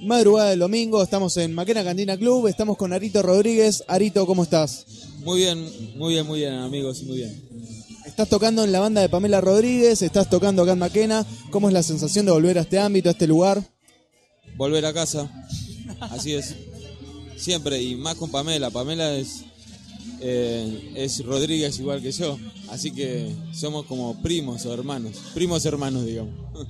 madrugada del domingo, estamos en Maquena Cantina Club, estamos con Arito Rodríguez. Arito, ¿cómo estás? Muy bien, muy bien, muy bien, amigos, muy bien. Estás tocando en la banda de Pamela Rodríguez, estás tocando acá en Maquena. ¿Cómo es la sensación de volver a este ámbito, a este lugar? Volver a casa, así es. Siempre, y más con Pamela. Pamela es, eh, es Rodríguez igual que yo, así que somos como primos o hermanos, primos hermanos, digamos.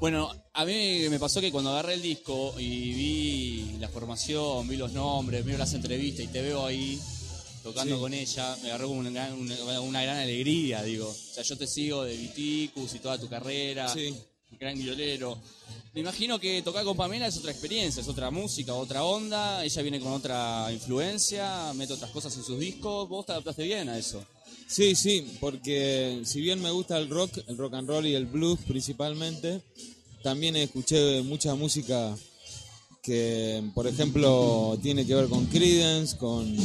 Bueno, a mí me pasó que cuando agarré el disco y vi la formación, vi los nombres, vi las entrevistas y te veo ahí tocando Sí. con ella, me agarró como una, gran- una- una gran alegría, digo. O sea, yo te sigo de Viticus y toda tu carrera, Sí. gran violero. Me imagino que tocar con Pamela es otra experiencia, es otra música, otra onda, ella viene con otra influencia, mete otras cosas en sus discos, vos te adaptaste bien a eso. Sí, sí, porque si bien me gusta el rock, el rock and roll y el blues principalmente, también escuché mucha música que, por ejemplo, tiene que ver con Creedence, con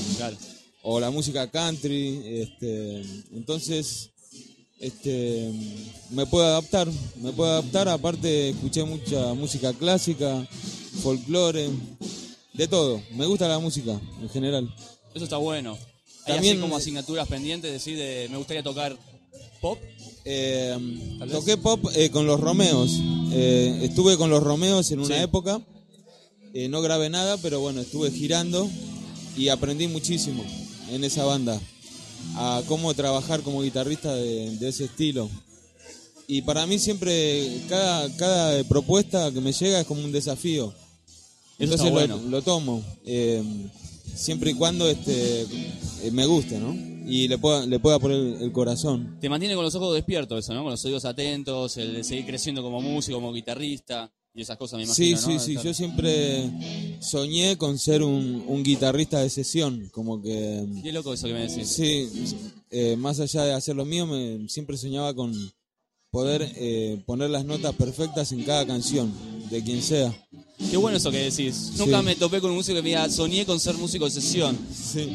o la música country, este, entonces este me puedo adaptar, me puedo adaptar, aparte escuché mucha música clásica, folclore, de todo, me gusta la música en general. Eso está bueno. Hay También- así como asignaturas pendientes, decir, de, me gustaría tocar pop. Eh, toqué pop eh, con los Romeos. Eh, estuve con los Romeos en una Sí. época. No grabé nada, pero bueno, estuve girando y aprendí muchísimo en esa banda. A cómo trabajar como guitarrista de, de ese estilo. Y para mí siempre, cada, cada propuesta que me llega es como un desafío. Eso Entonces lo, bueno. lo tomo. Siempre y cuando este, eh, me guste, ¿no? Y le pueda, le pueda poner el corazón. Te mantiene con los ojos despiertos eso, ¿no? Con los oídos atentos, el de seguir creciendo como músico, como guitarrista y esas cosas, me Sí, imagino, sí, ¿no? sí. Estar- Yo siempre soñé con ser un, un guitarrista de sesión, como que Qué loco eso que me decís. sí, eh, más allá de hacer lo mío, me, siempre soñaba con poder eh, poner las notas perfectas en cada canción, de quien sea. Qué bueno eso que decís. Nunca Sí. me topé con un músico que me diga, soñé con ser músico de sesión. Sí.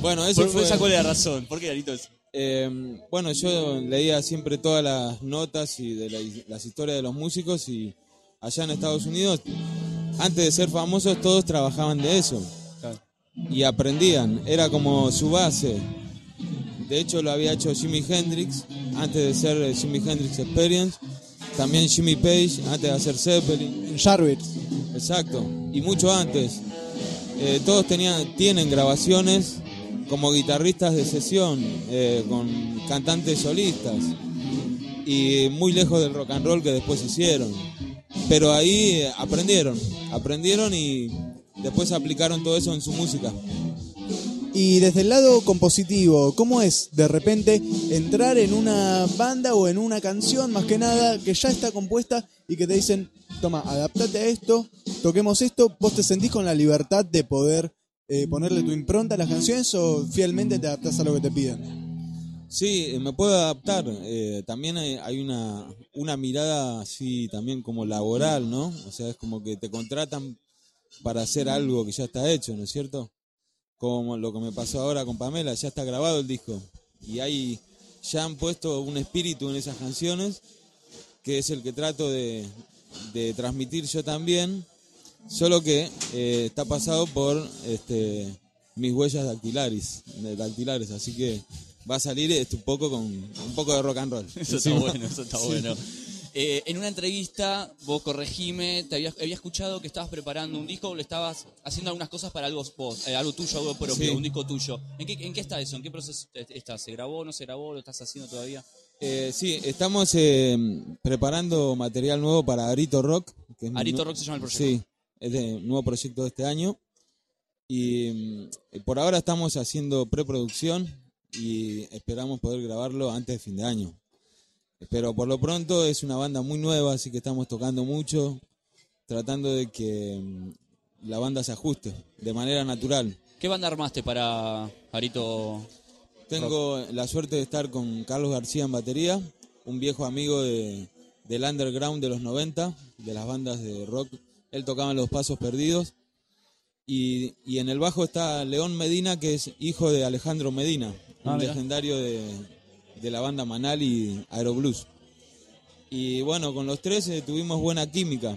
Bueno, eso Por, fue. esa cuál es la razón. ¿Por qué, Arito? eso? Eh, bueno, yo leía siempre todas las notas y de la- las historias de los músicos y allá en Estados Unidos, antes de ser famosos, todos trabajaban de eso y aprendían, era como su base. De hecho, lo había hecho Jimi Hendrix antes de ser eh, Jimi Hendrix Experience, también Jimmy Page antes de hacer Zeppelin. Jarvis. Exacto, y mucho antes. Eh, todos tenían, tienen grabaciones como guitarristas de sesión, eh, con cantantes solistas, y muy lejos del rock and roll que después hicieron. Pero ahí eh, aprendieron, aprendieron y después aplicaron todo eso en su música. Y desde el lado compositivo, ¿cómo es de repente entrar en una banda o en una canción, más que nada, que ya está compuesta y que te dicen, toma, adaptate a esto, toquemos esto, vos te sentís con la libertad de poder eh, ponerle tu impronta a las canciones o fielmente te adaptás a lo que te piden? Sí, eh, me puedo adaptar. eh, también hay, una, una mirada así también como laboral, ¿no? O sea, es como que te contratan para hacer algo que ya está hecho, ¿no es cierto? Como lo que me pasó ahora con Pamela, ya está grabado el disco. Y hay, ya han puesto un espíritu en esas canciones, que es el que trato de, de transmitir yo también, solo que eh, está pasado por este, mis huellas dactilares, de dactilares, así que va a salir este, un poco con un poco de rock and roll. Eso está bueno, eso está Sí. bueno. Eh, en una entrevista, vos corregime, te había, había escuchado que estabas preparando un disco, o le estabas haciendo algunas cosas para algo vos, eh, algo tuyo, algo propio, Sí. un disco tuyo. ¿En qué, ¿En qué está eso? ¿En qué proceso está? ¿Se grabó, no se grabó? ¿Lo estás haciendo todavía? Eh, sí, estamos eh, preparando material nuevo para Arito Rock. que Arito Rock se llama el proyecto. Sí, es de un nuevo proyecto de este año. Y mm, por ahora estamos haciendo preproducción y esperamos poder grabarlo antes de fin de año. Pero por lo pronto es una banda muy nueva, así que estamos tocando mucho, tratando de que mm, la banda se ajuste de manera natural. ¿Qué banda armaste para Arito? Tengo la suerte de estar con Carlos García en batería, un viejo amigo de, del underground de los 90, de las bandas de rock. Él tocaba en Los Pasos Perdidos. Y, y en el bajo está León Medina, que es hijo de Alejandro Medina, Ah, un mirá. legendario de, de la banda Manal y Aeroblues. Y bueno, con los tres eh, tuvimos buena química.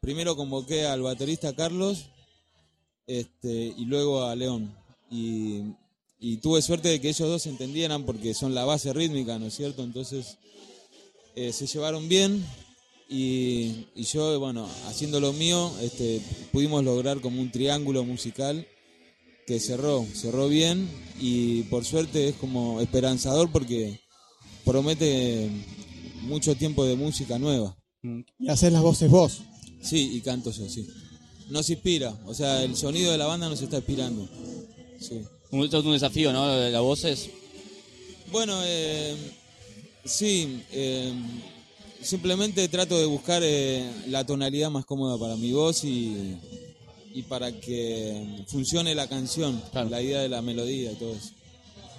primero convoqué al baterista Carlos este, y luego a León. Y, tuve suerte de que ellos dos entendieran porque son la base rítmica, ¿no es cierto? Entonces eh, se llevaron bien y, y yo, bueno, haciendo lo mío, este, pudimos lograr como un triángulo musical que cerró, cerró bien y por suerte es como esperanzador porque promete mucho tiempo de música nueva. Y haces las voces vos. Sí, y canto yo, sí. Nos inspira, o sea, el sonido de la banda nos está inspirando. Sí. Un, esto es un desafío, ¿no? Lo de Las voces. Bueno, eh, sí, eh, simplemente trato de buscar eh, la tonalidad más cómoda para mi voz y, y para que funcione la canción, Claro. la idea de la melodía y todo eso.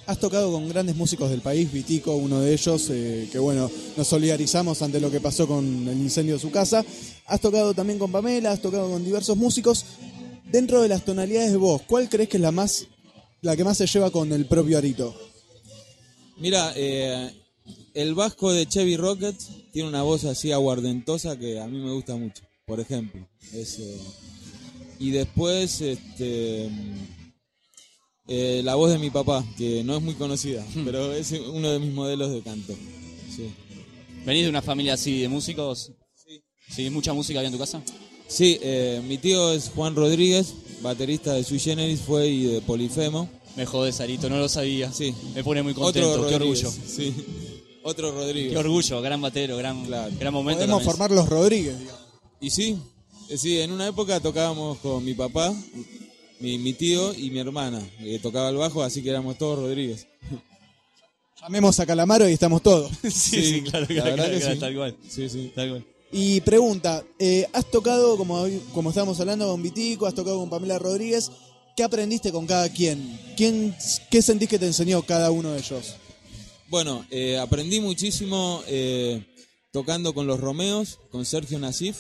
Has tocado con grandes músicos del país, Vitico, uno de ellos, eh, que bueno, nos solidarizamos ante lo que pasó con el incendio de su casa. Has tocado también con Pamela, has tocado con diversos músicos. Dentro de las tonalidades de voz, ¿cuál crees que es la más, la que más se lleva con el propio Arito? Mira, eh, el vasco de Chevy Rocket tiene una voz así aguardentosa que a mí me gusta mucho, por ejemplo. Es, eh, y después, este, eh, la voz de mi papá, que no es muy conocida, pero es uno de mis modelos de canto. Sí, ¿Venís de una familia así de músicos? sí. ¿Sí? ¿Mucha música había en tu casa? Sí, eh, mi tío es Juan Rodríguez, baterista de Sui Generis, fue y de Polifemo. Me jodés, Sarito, no lo sabía. Sí. Me pone muy contento, Otro qué Rodríguez, orgullo. Sí. Otro Rodríguez. Qué orgullo, gran batero, gran, Claro. gran momento. Podemos también. formar los Rodríguez, digamos. Y sí, sí, en una época tocábamos con mi papá, mi, mi tío y mi hermana, que tocaba el bajo, así que éramos todos Rodríguez. Llamemos a Calamaro y estamos todos. sí, sí, claro, la claro, que claro, sí. tal cual. Sí, sí. Tal cual. Y pregunta, eh, has tocado, como, como estábamos hablando, con Vitico, has tocado con Pamela Rodríguez. ¿Qué aprendiste con cada quien? ¿Quién ¿Qué sentís que te enseñó cada uno de ellos? Bueno, eh, aprendí muchísimo eh, tocando con los Romeos, con Sergio Nasif,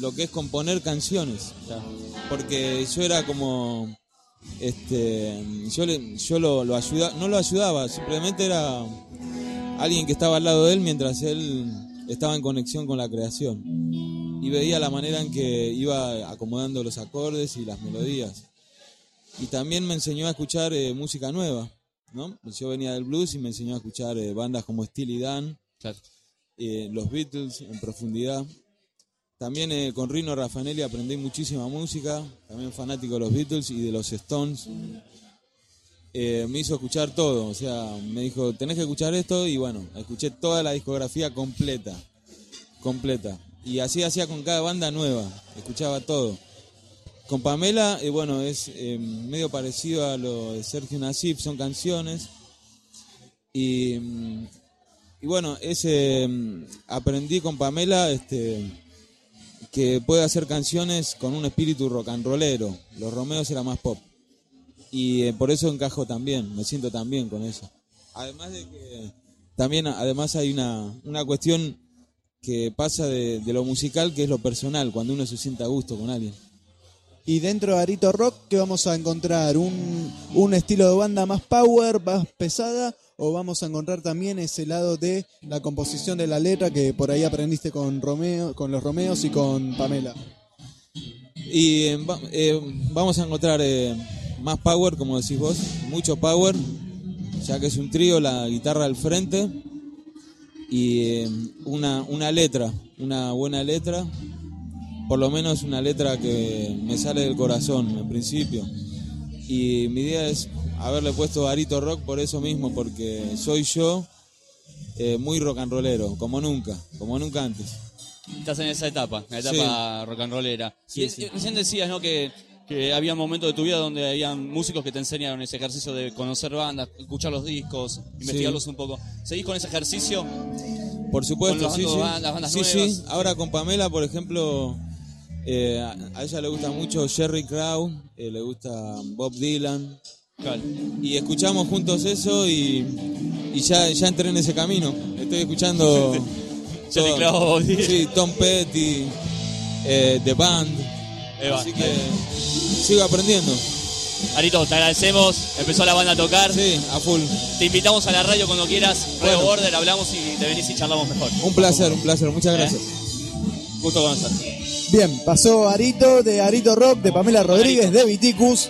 lo que es componer canciones. Porque yo era como. Este, yo le- yo lo, lo ayuda, no lo ayudaba, simplemente era alguien que estaba al lado de él mientras él estaba en conexión con la creación. Y veía la manera en que iba acomodando los acordes y las melodías. Y también me enseñó a escuchar eh, música nueva. ¿no? Yo venía del blues y me enseñó a escuchar eh, bandas como Steely Dan, Claro. eh, los Beatles en profundidad. También eh, con Rino Raffanelli aprendí muchísima música, también fanático de los Beatles y de los Stones. Eh, me hizo escuchar todo, o sea, me dijo, tenés que escuchar esto y bueno, escuché toda la discografía completa, completa. Y así hacía con cada banda nueva, escuchaba todo. Con Pamela, eh, bueno, es medio parecido a lo de Sergio Nasif, son canciones. Y, mm, y bueno, ese mm, aprendí con Pamela este, que puede hacer canciones con un espíritu rock and rollero. Los Romeos era más pop. Y eh, por eso encajo también, me siento tan bien con eso. Además de que también además hay una, una cuestión que pasa de, de lo musical que es lo personal, cuando uno se siente a gusto con alguien. Y dentro de Arito Rock, ¿qué vamos a encontrar? ¿Un, un estilo de banda más power, más pesada? ¿O vamos a encontrar también ese lado de la composición de la letra que por ahí aprendiste con, Romeo, con los Romeos y con Pamela? Y eh, eh, vamos a encontrar eh, más power, como decís vos, mucho power, ya que es un trío, la guitarra al frente y una, una letra, una buena letra, por lo menos una letra que me sale del corazón en principio. Y mi idea es haberle puesto Arito Rock por eso mismo, porque soy yo eh, muy rock and rollero, como nunca, como nunca antes. Estás en esa etapa, la etapa rock and rollera. Sí, y sí. eh, recién decías, ¿no? Que, que había momentos de tu vida donde había músicos que te enseñaron ese ejercicio de conocer bandas, escuchar los discos, investigarlos un poco. ¿Seguís con ese ejercicio? Por supuesto, Con sí, sí. bandas- bandas sí, nuevas. sí. Ahora con Pamela, por ejemplo, eh, a ella le gusta mucho Jerry Crow, eh, le gusta Bob Dylan. Claro. Y escuchamos juntos eso y, y ya, ya entré en ese camino. Estoy escuchando. Jerry. Crow, Bob Dylan. Sí, Tom Petty, eh, The Band. Eva, Así que sigo aprendiendo. Arito, te agradecemos. Empezó la banda a tocar. Sí, a full. Te invitamos a la radio cuando quieras. Radio Bueno. Border, hablamos y te venís y charlamos mejor. Un placer, un placer. Muchas gracias. Gusto conocerte. Bien, pasó Arito de Arito Rock, de Pamela Rodríguez, de Viticus.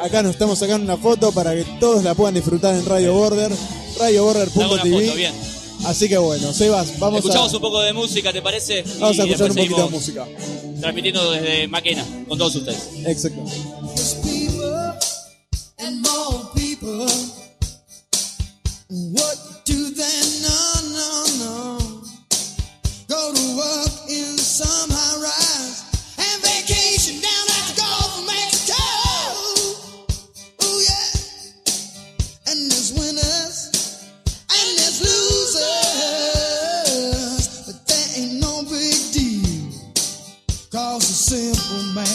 Acá nos estamos sacando una foto para que todos la puedan disfrutar en Radio Border, radioborder.tv. Así que bueno, Sebas, vamos Escuchamos a, un poco de música, ¿te parece? vamos a escuchar un poquito de música. Transmitiendo desde Maquena con todos ustedes. Exacto.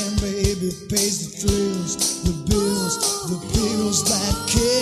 Man, baby, pays the thrills, the bills, the bills that the